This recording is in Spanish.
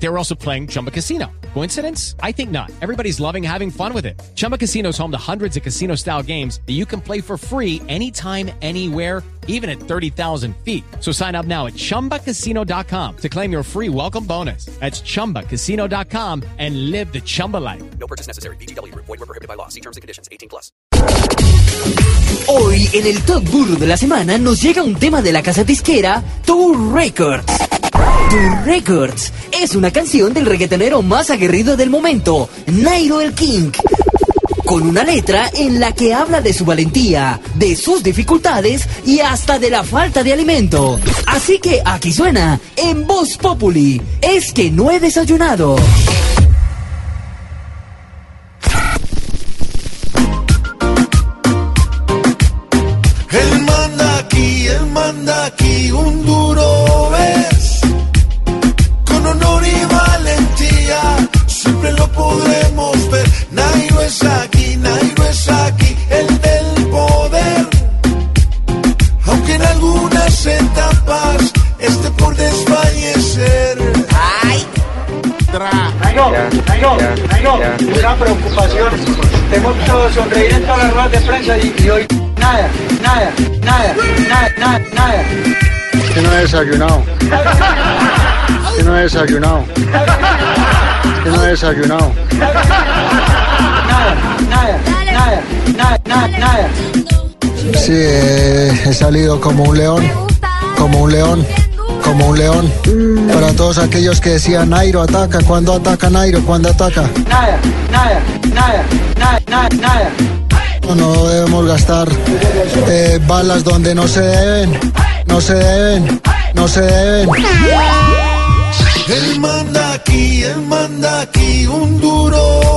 They were also playing Chumba Casino. Coincidence? I think not. Everybody's loving having fun with it. Chumba Casino is home to hundreds of casino style games that you can play for free anytime, anywhere, even at 30,000 feet. So sign up now at chumbacasino.com to claim your free welcome bonus. That's chumbacasino.com and live the Chumba life. No purchase necessary. BGW. Void were prohibited by law. See terms and conditions. 18 plus. Hoy en el Top Burro de la semana nos llega un tema de la casa disquera Tour Records. Tour Records es una canción del reggaetonero más aguerrido del momento, Nairo el King. Con una letra en la que habla de su valentía, de sus dificultades y hasta de la falta de alimento. Así que aquí suena, en Voz Populi, es que no he desayunado. Es aquí, Nairo es aquí, el del poder. Aunque en algunas etapas esté por desfallecer. Nairo, Nairo, Nairo, una preocupación. Tengo todo sonreír en todas las ruedas de prensa y, y hoy nada, nada, nada, nada, nada, nada. Que no he desayunado. Que no he desayunado. Que no he desayunado. Nada, nada, nada, nada, nada. Sí, he salido como un león. Como un león. Como un león. Para todos aquellos que decían, Nairo ataca. ¿Cuándo ataca Nairo? ¿Cuándo ataca? Nada, nada, nada, nada, nada, no debemos gastar eh, balas donde no se deben. No se deben. No se deben. Manda aquí, un duro